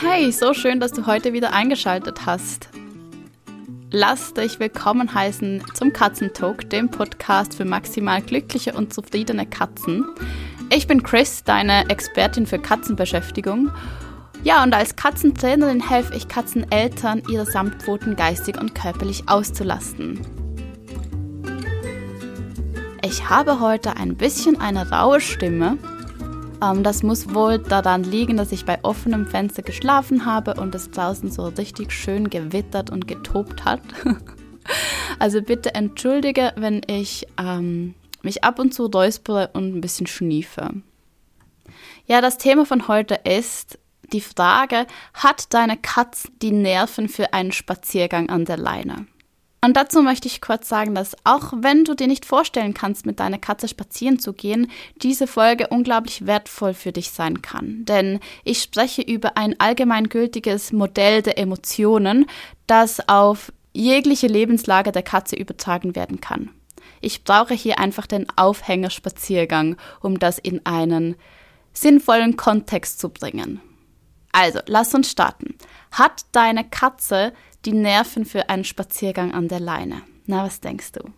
Hey, so schön, dass du heute wieder eingeschaltet hast. Lass dich willkommen heißen zum Katzentalk, dem Podcast für maximal glückliche und zufriedene Katzen. Ich bin Chris, deine Expertin für Katzenbeschäftigung. Ja, und als Katzentrainerin helfe ich Katzeneltern, ihre Samtpfoten geistig und körperlich auszulasten. Ich habe heute ein bisschen eine raue Stimme, ähm, das muss wohl daran liegen, dass ich bei offenem Fenster geschlafen habe und es draußen so richtig schön gewittert und getobt hat. also bitte entschuldige, wenn ich ähm, mich ab und zu räuspere und ein bisschen schniefe. Ja, das Thema von heute ist die Frage, hat deine Katze die Nerven für einen Spaziergang an der Leine? Und dazu möchte ich kurz sagen, dass auch wenn du dir nicht vorstellen kannst, mit deiner Katze spazieren zu gehen, diese Folge unglaublich wertvoll für dich sein kann. Denn ich spreche über ein allgemeingültiges Modell der Emotionen, das auf jegliche Lebenslage der Katze übertragen werden kann. Ich brauche hier einfach den Aufhängerspaziergang, um das in einen sinnvollen Kontext zu bringen. Also, lass uns starten. Hat deine Katze die Nerven für einen Spaziergang an der Leine. Na, was denkst du?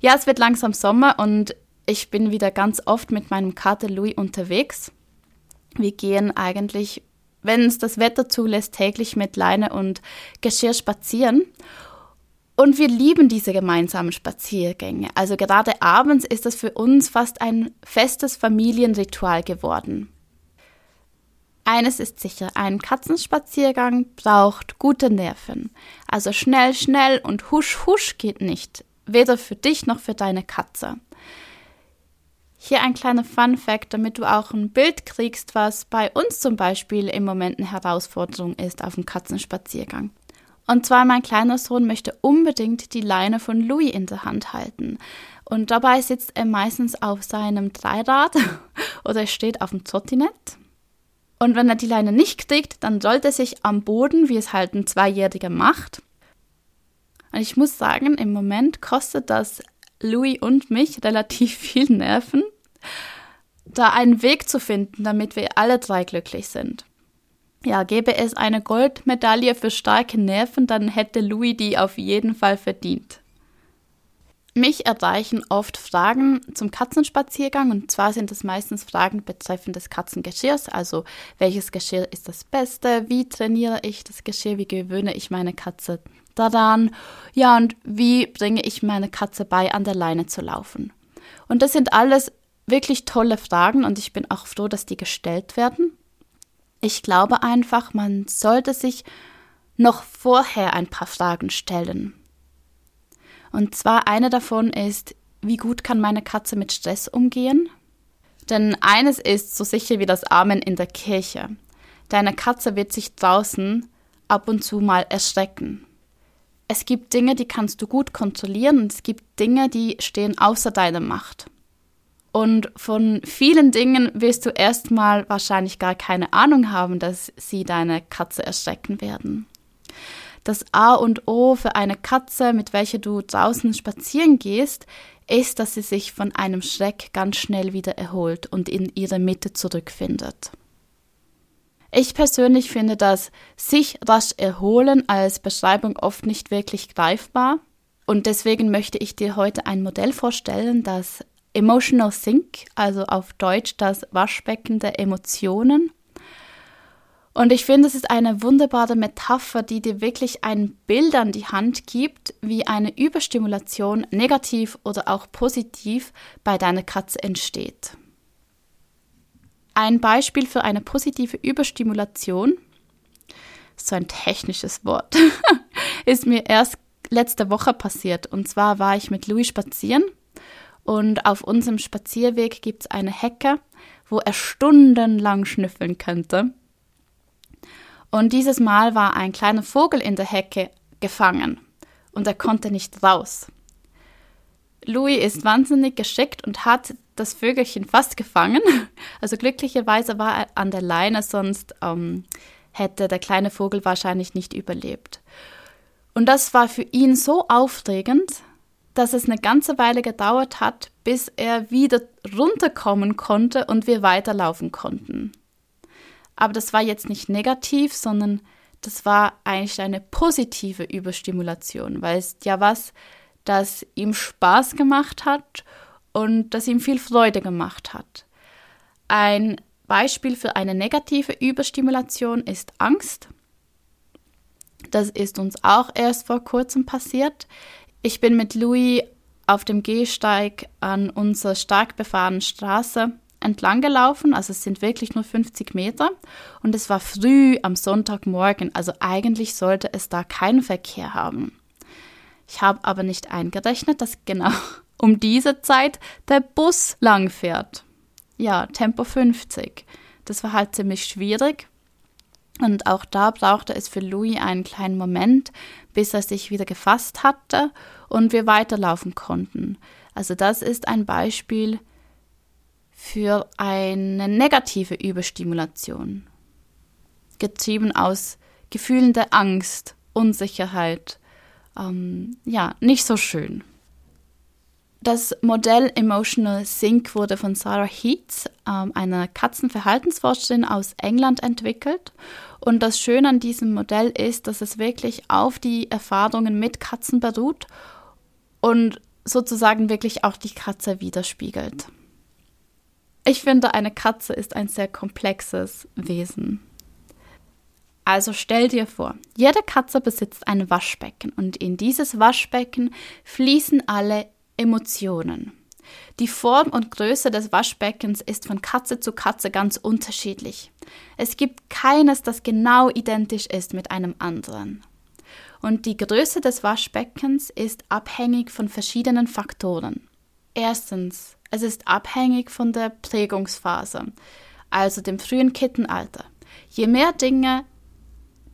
Ja, es wird langsam Sommer und ich bin wieder ganz oft mit meinem Kater Louis unterwegs. Wir gehen eigentlich, wenn es das Wetter zulässt, täglich mit Leine und Geschirr spazieren. Und wir lieben diese gemeinsamen Spaziergänge. Also gerade abends ist das für uns fast ein festes Familienritual geworden. Eines ist sicher, ein Katzenspaziergang braucht gute Nerven. Also schnell, schnell und husch, husch geht nicht. Weder für dich noch für deine Katze. Hier ein kleiner Fun Fact, damit du auch ein Bild kriegst, was bei uns zum Beispiel im Moment eine Herausforderung ist auf dem Katzenspaziergang. Und zwar mein kleiner Sohn möchte unbedingt die Leine von Louis in der Hand halten. Und dabei sitzt er meistens auf seinem Dreirad oder steht auf dem Trottinett und wenn er die Leine nicht kriegt, dann sollte er sich am Boden, wie es halt ein Zweijähriger macht. Und ich muss sagen, im Moment kostet das Louis und mich relativ viel Nerven, da einen Weg zu finden, damit wir alle drei glücklich sind. Ja, gäbe es eine Goldmedaille für starke Nerven, dann hätte Louis die auf jeden Fall verdient. Mich erreichen oft Fragen zum Katzenspaziergang und zwar sind es meistens Fragen betreffend des Katzengeschirrs, also welches Geschirr ist das Beste, wie trainiere ich das Geschirr, wie gewöhne ich meine Katze daran, ja und wie bringe ich meine Katze bei, an der Leine zu laufen. Und das sind alles wirklich tolle Fragen und ich bin auch froh, dass die gestellt werden. Ich glaube einfach, man sollte sich noch vorher ein paar Fragen stellen. Und zwar eine davon ist, wie gut kann meine Katze mit Stress umgehen? Denn eines ist so sicher wie das Amen in der Kirche. Deine Katze wird sich draußen ab und zu mal erschrecken. Es gibt Dinge, die kannst du gut kontrollieren und es gibt Dinge, die stehen außer deiner Macht. Und von vielen Dingen wirst du erstmal wahrscheinlich gar keine Ahnung haben, dass sie deine Katze erschrecken werden. Das A und O für eine Katze, mit welcher du draußen spazieren gehst, ist, dass sie sich von einem Schreck ganz schnell wieder erholt und in ihre Mitte zurückfindet. Ich persönlich finde das sich rasch erholen als Beschreibung oft nicht wirklich greifbar und deswegen möchte ich dir heute ein Modell vorstellen, das Emotional Sink, also auf Deutsch das Waschbecken der Emotionen, und ich finde, es ist eine wunderbare Metapher, die dir wirklich ein Bild an die Hand gibt, wie eine Überstimulation negativ oder auch positiv bei deiner Katze entsteht. Ein Beispiel für eine positive Überstimulation, so ein technisches Wort, ist mir erst letzte Woche passiert. Und zwar war ich mit Louis spazieren und auf unserem Spazierweg gibt es eine Hecke, wo er stundenlang schnüffeln könnte. Und dieses Mal war ein kleiner Vogel in der Hecke gefangen und er konnte nicht raus. Louis ist wahnsinnig geschickt und hat das Vögelchen fast gefangen. Also glücklicherweise war er an der Leine, sonst ähm, hätte der kleine Vogel wahrscheinlich nicht überlebt. Und das war für ihn so aufregend, dass es eine ganze Weile gedauert hat, bis er wieder runterkommen konnte und wir weiterlaufen konnten. Aber das war jetzt nicht negativ, sondern das war eigentlich eine positive Überstimulation, weil es ja was, das ihm Spaß gemacht hat und das ihm viel Freude gemacht hat. Ein Beispiel für eine negative Überstimulation ist Angst. Das ist uns auch erst vor kurzem passiert. Ich bin mit Louis auf dem Gehsteig an unserer stark befahrenen Straße entlang gelaufen, also es sind wirklich nur 50 Meter und es war früh am Sonntagmorgen, also eigentlich sollte es da keinen Verkehr haben. Ich habe aber nicht eingerechnet, dass genau um diese Zeit der Bus lang fährt. Ja, Tempo 50. Das war halt ziemlich schwierig. Und auch da brauchte es für Louis einen kleinen Moment, bis er sich wieder gefasst hatte und wir weiterlaufen konnten. Also das ist ein Beispiel für eine negative Überstimulation, getrieben aus Gefühlen der Angst, Unsicherheit, ähm, ja, nicht so schön. Das Modell Emotional Sync wurde von Sarah Heath, ähm, einer Katzenverhaltensforscherin aus England, entwickelt. Und das Schöne an diesem Modell ist, dass es wirklich auf die Erfahrungen mit Katzen beruht und sozusagen wirklich auch die Katze widerspiegelt. Ich finde, eine Katze ist ein sehr komplexes Wesen. Also stell dir vor, jede Katze besitzt ein Waschbecken und in dieses Waschbecken fließen alle Emotionen. Die Form und Größe des Waschbeckens ist von Katze zu Katze ganz unterschiedlich. Es gibt keines, das genau identisch ist mit einem anderen. Und die Größe des Waschbeckens ist abhängig von verschiedenen Faktoren. Erstens es ist abhängig von der Prägungsphase, also dem frühen Kittenalter. Je mehr Dinge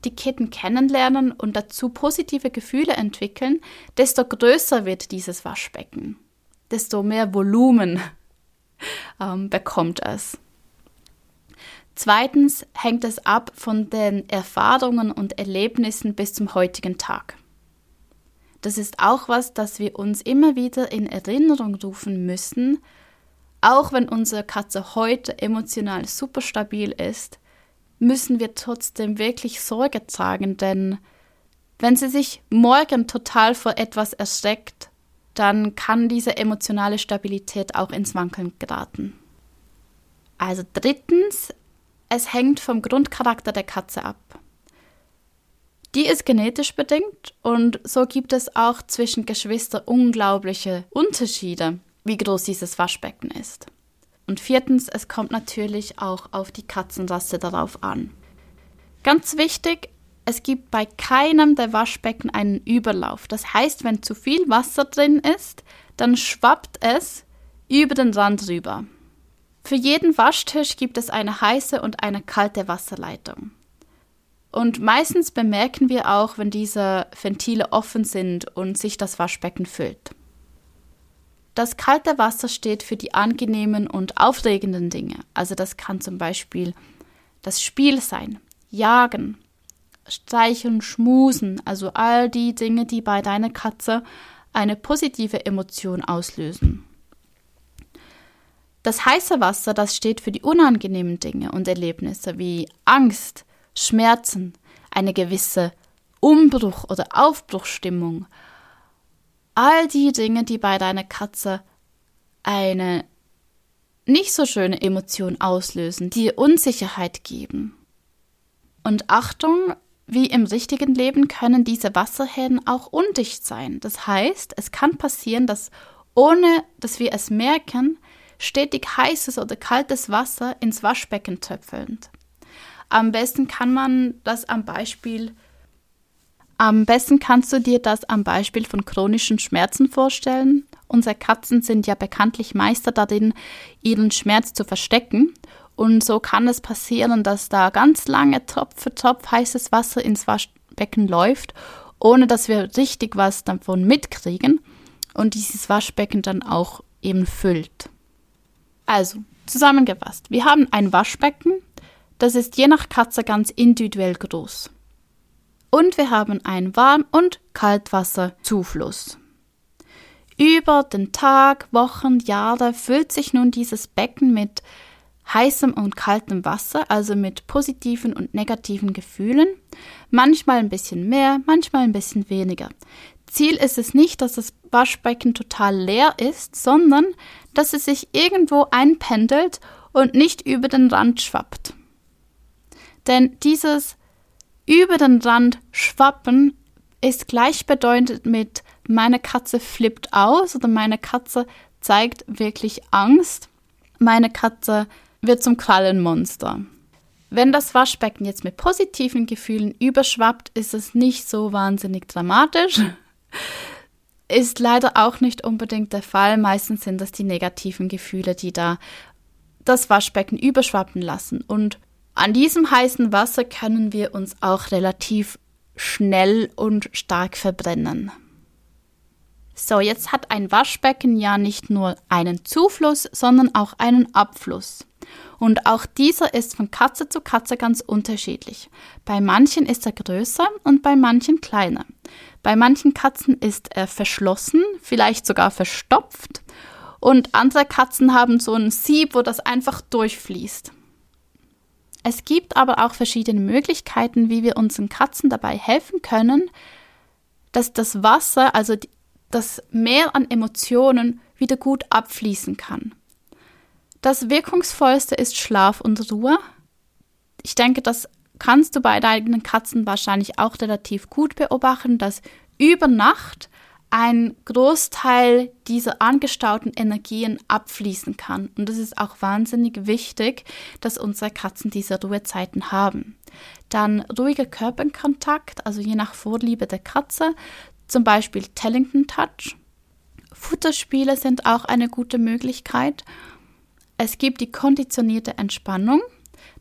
die Kitten kennenlernen und dazu positive Gefühle entwickeln, desto größer wird dieses Waschbecken, desto mehr Volumen ähm, bekommt es. Zweitens hängt es ab von den Erfahrungen und Erlebnissen bis zum heutigen Tag. Das ist auch was, das wir uns immer wieder in Erinnerung rufen müssen, auch wenn unsere Katze heute emotional super stabil ist, müssen wir trotzdem wirklich Sorge tragen, denn wenn sie sich morgen total vor etwas erschreckt, dann kann diese emotionale Stabilität auch ins Wankeln geraten. Also drittens, es hängt vom Grundcharakter der Katze ab. Die ist genetisch bedingt und so gibt es auch zwischen Geschwistern unglaubliche Unterschiede, wie groß dieses Waschbecken ist. Und viertens, es kommt natürlich auch auf die Katzenrasse darauf an. Ganz wichtig, es gibt bei keinem der Waschbecken einen Überlauf. Das heißt, wenn zu viel Wasser drin ist, dann schwappt es über den Rand rüber. Für jeden Waschtisch gibt es eine heiße und eine kalte Wasserleitung. Und meistens bemerken wir auch, wenn diese Ventile offen sind und sich das Waschbecken füllt. Das kalte Wasser steht für die angenehmen und aufregenden Dinge. Also das kann zum Beispiel das Spiel sein, Jagen, Streicheln, Schmusen, also all die Dinge, die bei deiner Katze eine positive Emotion auslösen. Das heiße Wasser, das steht für die unangenehmen Dinge und Erlebnisse wie Angst, Schmerzen, eine gewisse Umbruch- oder Aufbruchstimmung. All die Dinge, die bei deiner Katze eine nicht so schöne Emotion auslösen, die Unsicherheit geben. Und Achtung, wie im richtigen Leben können diese Wasserhähne auch undicht sein. Das heißt, es kann passieren, dass ohne dass wir es merken, stetig heißes oder kaltes Wasser ins Waschbecken tröpfelnd. Am besten kann man das am Beispiel am besten kannst du dir das am Beispiel von chronischen Schmerzen vorstellen. Unsere Katzen sind ja bekanntlich Meister darin, ihren Schmerz zu verstecken. Und so kann es passieren, dass da ganz lange Tropf für Tropf heißes Wasser ins Waschbecken läuft, ohne dass wir richtig was davon mitkriegen und dieses Waschbecken dann auch eben füllt. Also, zusammengefasst, wir haben ein Waschbecken, das ist je nach Katze ganz individuell groß. Und wir haben einen Warm- und Kaltwasserzufluss. Über den Tag, Wochen, Jahre füllt sich nun dieses Becken mit heißem und kaltem Wasser, also mit positiven und negativen Gefühlen. Manchmal ein bisschen mehr, manchmal ein bisschen weniger. Ziel ist es nicht, dass das Waschbecken total leer ist, sondern dass es sich irgendwo einpendelt und nicht über den Rand schwappt. Denn dieses über den Rand schwappen ist gleichbedeutend mit meine Katze flippt aus oder meine Katze zeigt wirklich Angst. Meine Katze wird zum Krallenmonster. Wenn das Waschbecken jetzt mit positiven Gefühlen überschwappt, ist es nicht so wahnsinnig dramatisch. Ist leider auch nicht unbedingt der Fall. Meistens sind das die negativen Gefühle, die da das Waschbecken überschwappen lassen. Und an diesem heißen Wasser können wir uns auch relativ schnell und stark verbrennen. So, jetzt hat ein Waschbecken ja nicht nur einen Zufluss, sondern auch einen Abfluss. Und auch dieser ist von Katze zu Katze ganz unterschiedlich. Bei manchen ist er größer und bei manchen kleiner. Bei manchen Katzen ist er verschlossen, vielleicht sogar verstopft. Und andere Katzen haben so ein Sieb, wo das einfach durchfließt. Es gibt aber auch verschiedene Möglichkeiten, wie wir unseren Katzen dabei helfen können, dass das Wasser, also das Meer an Emotionen, wieder gut abfließen kann. Das wirkungsvollste ist Schlaf und Ruhe. Ich denke, das kannst du bei deinen Katzen wahrscheinlich auch relativ gut beobachten, dass über Nacht ein Großteil dieser angestauten Energien abfließen kann. Und es ist auch wahnsinnig wichtig, dass unsere Katzen diese Ruhezeiten haben. Dann ruhiger Körperkontakt, also je nach Vorliebe der Katze, zum Beispiel Tellington Touch. Futterspiele sind auch eine gute Möglichkeit. Es gibt die konditionierte Entspannung.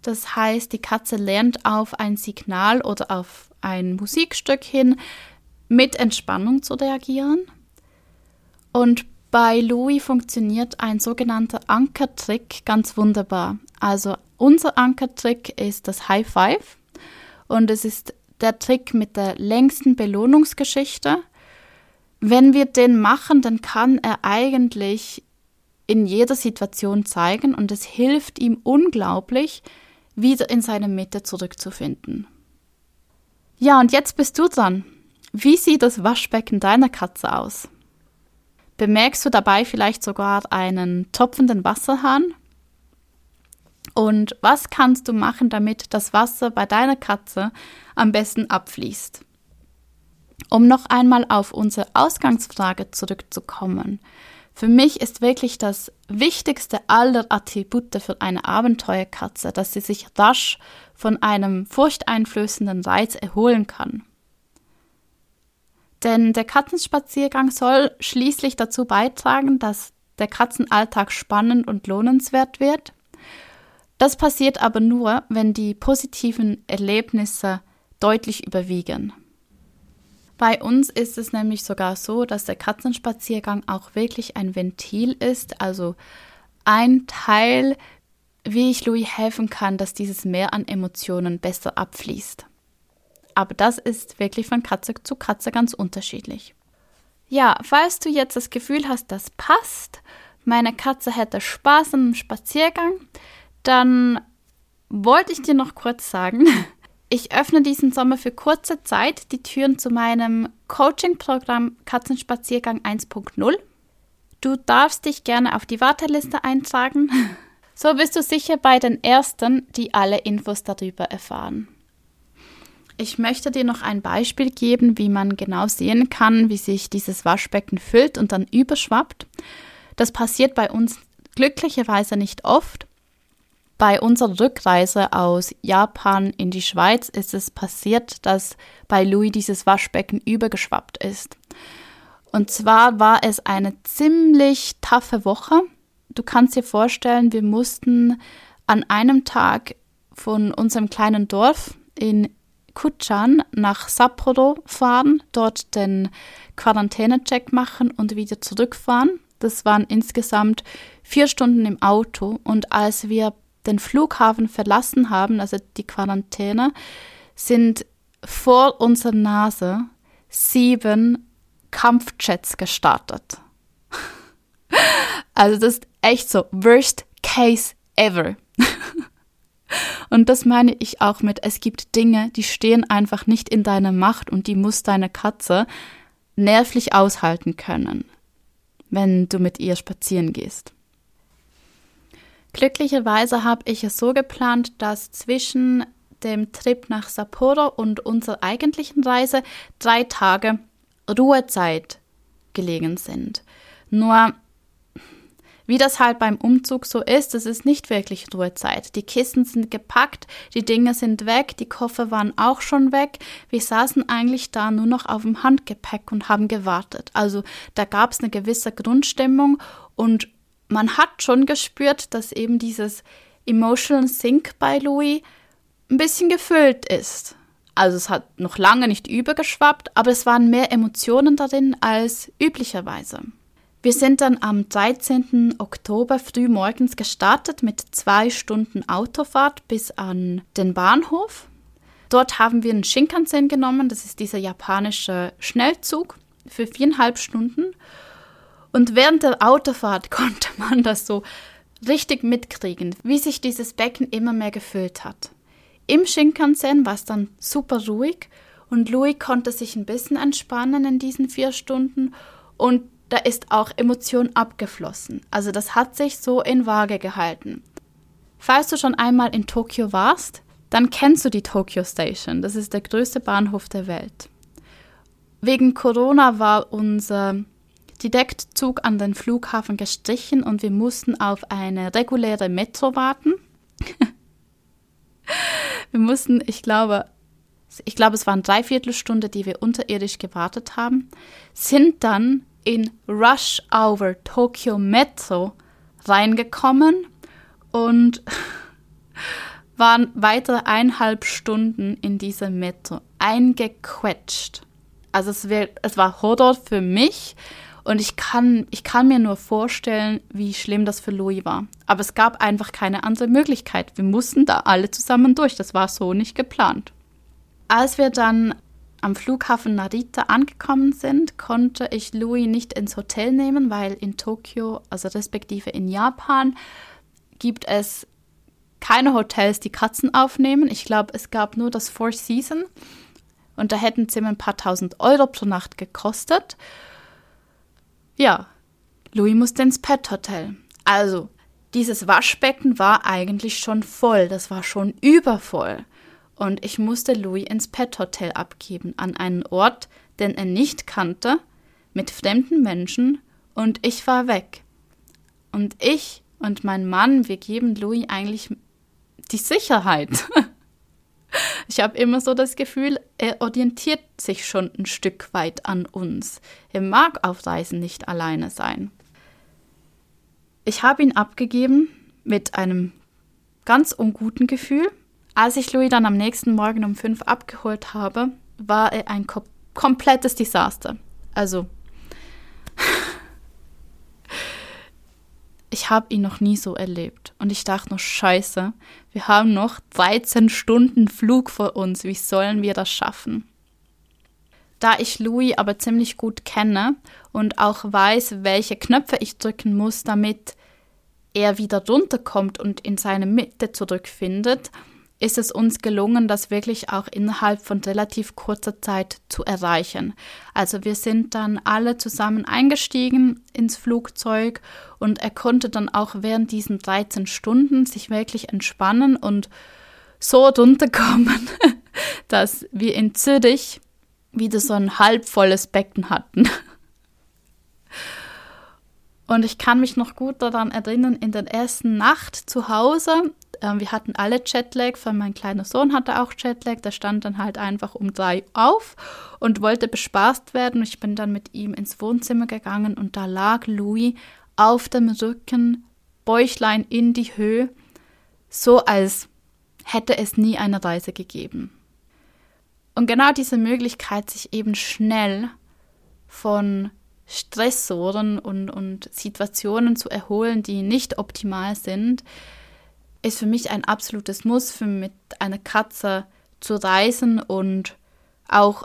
Das heißt, die Katze lernt auf ein Signal oder auf ein Musikstück hin, mit Entspannung zu reagieren. Und bei Louis funktioniert ein sogenannter Ankertrick ganz wunderbar. Also unser Ankertrick ist das High Five und es ist der Trick mit der längsten Belohnungsgeschichte. Wenn wir den machen, dann kann er eigentlich in jeder Situation zeigen und es hilft ihm unglaublich, wieder in seine Mitte zurückzufinden. Ja, und jetzt bist du dran. Wie sieht das Waschbecken deiner Katze aus? Bemerkst du dabei vielleicht sogar einen tropfenden Wasserhahn? Und was kannst du machen, damit das Wasser bei deiner Katze am besten abfließt? Um noch einmal auf unsere Ausgangsfrage zurückzukommen. Für mich ist wirklich das wichtigste aller Attribute für eine Abenteuerkatze, dass sie sich rasch von einem furchteinflößenden Reiz erholen kann. Denn der Katzenspaziergang soll schließlich dazu beitragen, dass der Katzenalltag spannend und lohnenswert wird. Das passiert aber nur, wenn die positiven Erlebnisse deutlich überwiegen. Bei uns ist es nämlich sogar so, dass der Katzenspaziergang auch wirklich ein Ventil ist, also ein Teil, wie ich Louis helfen kann, dass dieses Meer an Emotionen besser abfließt. Aber das ist wirklich von Katze zu Katze ganz unterschiedlich. Ja, falls du jetzt das Gefühl hast, das passt, meine Katze hätte Spaß am Spaziergang, dann wollte ich dir noch kurz sagen, ich öffne diesen Sommer für kurze Zeit die Türen zu meinem Coaching-Programm Katzenspaziergang 1.0. Du darfst dich gerne auf die Warteliste eintragen. So bist du sicher bei den Ersten, die alle Infos darüber erfahren. Ich möchte dir noch ein Beispiel geben, wie man genau sehen kann, wie sich dieses Waschbecken füllt und dann überschwappt. Das passiert bei uns glücklicherweise nicht oft. Bei unserer Rückreise aus Japan in die Schweiz ist es passiert, dass bei Louis dieses Waschbecken übergeschwappt ist. Und zwar war es eine ziemlich taffe Woche. Du kannst dir vorstellen, wir mussten an einem Tag von unserem kleinen Dorf in Kutschan nach Sapporo fahren, dort den Quarantänecheck machen und wieder zurückfahren. Das waren insgesamt vier Stunden im Auto. Und als wir den Flughafen verlassen haben, also die Quarantäne, sind vor unserer Nase sieben Kampfjets gestartet. also das ist echt so worst case ever. Und das meine ich auch mit, es gibt Dinge, die stehen einfach nicht in deiner Macht und die muss deine Katze nervlich aushalten können, wenn du mit ihr spazieren gehst. Glücklicherweise habe ich es so geplant, dass zwischen dem Trip nach Sapporo und unserer eigentlichen Reise drei Tage Ruhezeit gelegen sind. Nur wie das halt beim Umzug so ist, es ist nicht wirklich Ruhezeit. Die Kisten sind gepackt, die Dinge sind weg, die Koffer waren auch schon weg. Wir saßen eigentlich da nur noch auf dem Handgepäck und haben gewartet. Also da gab es eine gewisse Grundstimmung und man hat schon gespürt, dass eben dieses Emotional Sync bei Louis ein bisschen gefüllt ist. Also es hat noch lange nicht übergeschwappt, aber es waren mehr Emotionen darin als üblicherweise. Wir sind dann am 13. Oktober früh morgens gestartet mit zwei Stunden Autofahrt bis an den Bahnhof. Dort haben wir einen Shinkansen genommen, das ist dieser japanische Schnellzug für viereinhalb Stunden. Und während der Autofahrt konnte man das so richtig mitkriegen, wie sich dieses Becken immer mehr gefüllt hat. Im Shinkansen war es dann super ruhig und Louis konnte sich ein bisschen entspannen in diesen vier Stunden und da ist auch Emotion abgeflossen. Also das hat sich so in Waage gehalten. Falls du schon einmal in Tokio warst, dann kennst du die Tokyo Station. Das ist der größte Bahnhof der Welt. Wegen Corona war unser Direktzug an den Flughafen gestrichen und wir mussten auf eine reguläre Metro warten. Wir mussten, ich glaube, ich glaube, es waren dreiviertel Stunde, die wir unterirdisch gewartet haben, sind dann in Rush Hour Tokyo Metro reingekommen und waren weitere eineinhalb Stunden in dieser Metro eingequetscht. Also es, wär, es war Horror für mich und ich kann, ich kann mir nur vorstellen, wie schlimm das für Louis war. Aber es gab einfach keine andere Möglichkeit. Wir mussten da alle zusammen durch. Das war so nicht geplant. Als wir dann am Flughafen Narita angekommen sind, konnte ich Louis nicht ins Hotel nehmen, weil in Tokio, also respektive in Japan, gibt es keine Hotels, die Katzen aufnehmen. Ich glaube, es gab nur das Four Seasons und da hätten Zimmer ein paar tausend Euro pro Nacht gekostet. Ja, Louis musste ins Pet-Hotel. Also, dieses Waschbecken war eigentlich schon voll, das war schon übervoll. Und ich musste Louis ins Pet-Hotel abgeben, an einen Ort, den er nicht kannte, mit fremden Menschen, und ich war weg. Und ich und mein Mann, wir geben Louis eigentlich die Sicherheit. Ich habe immer so das Gefühl, er orientiert sich schon ein Stück weit an uns. Er mag auf Reisen nicht alleine sein. Ich habe ihn abgegeben mit einem ganz unguten Gefühl. Als ich Louis dann am nächsten Morgen um fünf abgeholt habe, war er ein kom komplettes Desaster. Also ich habe ihn noch nie so erlebt. Und ich dachte nur, scheiße, wir haben noch 13 Stunden Flug vor uns. Wie sollen wir das schaffen? Da ich Louis aber ziemlich gut kenne und auch weiß, welche Knöpfe ich drücken muss, damit er wieder runterkommt und in seine Mitte zurückfindet, ist es uns gelungen, das wirklich auch innerhalb von relativ kurzer Zeit zu erreichen. Also wir sind dann alle zusammen eingestiegen ins Flugzeug und er konnte dann auch während diesen 13 Stunden sich wirklich entspannen und so runterkommen, dass wir in Zürich wieder so ein halbvolles Becken hatten. Und ich kann mich noch gut daran erinnern, in der ersten Nacht zu Hause ähm, wir hatten alle Jetlag, weil mein kleiner Sohn hatte auch Jetlag. Der stand dann halt einfach um drei auf und wollte bespaßt werden. Ich bin dann mit ihm ins Wohnzimmer gegangen und da lag Louis auf dem Rücken, Bäuchlein in die Höhe, so als hätte es nie eine Reise gegeben. Und genau diese Möglichkeit, sich eben schnell von Stressoren und, und Situationen zu erholen, die nicht optimal sind, ist für mich ein absolutes Muss, für mit einer Katze zu reisen und auch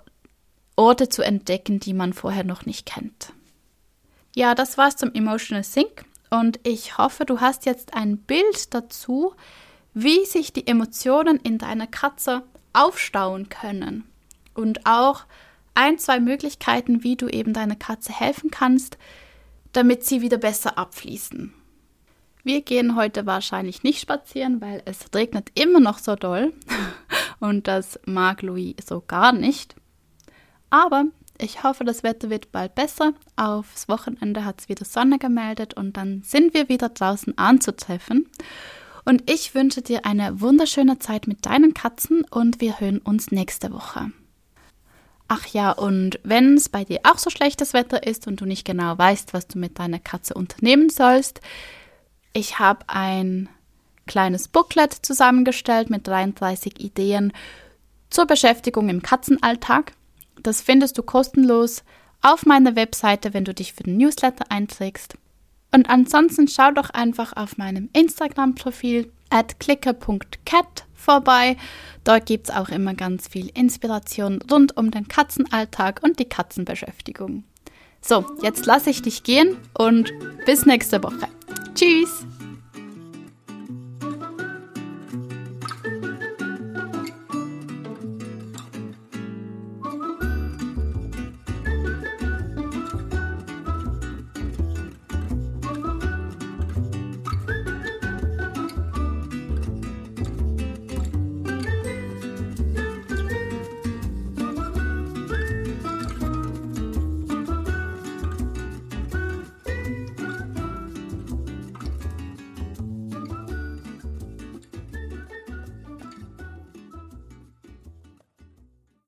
Orte zu entdecken, die man vorher noch nicht kennt. Ja, das war's zum Emotional Sync und ich hoffe, du hast jetzt ein Bild dazu, wie sich die Emotionen in deiner Katze aufstauen können und auch ein, zwei Möglichkeiten, wie du eben deiner Katze helfen kannst, damit sie wieder besser abfließen. Wir gehen heute wahrscheinlich nicht spazieren, weil es regnet immer noch so doll und das mag Louis so gar nicht. Aber ich hoffe, das Wetter wird bald besser. Aufs Wochenende hat es wieder Sonne gemeldet und dann sind wir wieder draußen anzutreffen. Und ich wünsche dir eine wunderschöne Zeit mit deinen Katzen und wir hören uns nächste Woche. Ach ja, und wenn es bei dir auch so schlechtes Wetter ist und du nicht genau weißt, was du mit deiner Katze unternehmen sollst, ich habe ein kleines Booklet zusammengestellt mit 33 Ideen zur Beschäftigung im Katzenalltag. Das findest du kostenlos auf meiner Webseite, wenn du dich für den Newsletter einträgst. Und ansonsten schau doch einfach auf meinem Instagram-Profil at clicker.cat vorbei. Dort gibt es auch immer ganz viel Inspiration rund um den Katzenalltag und die Katzenbeschäftigung. So, jetzt lasse ich dich gehen und bis nächste Woche. Tschüss!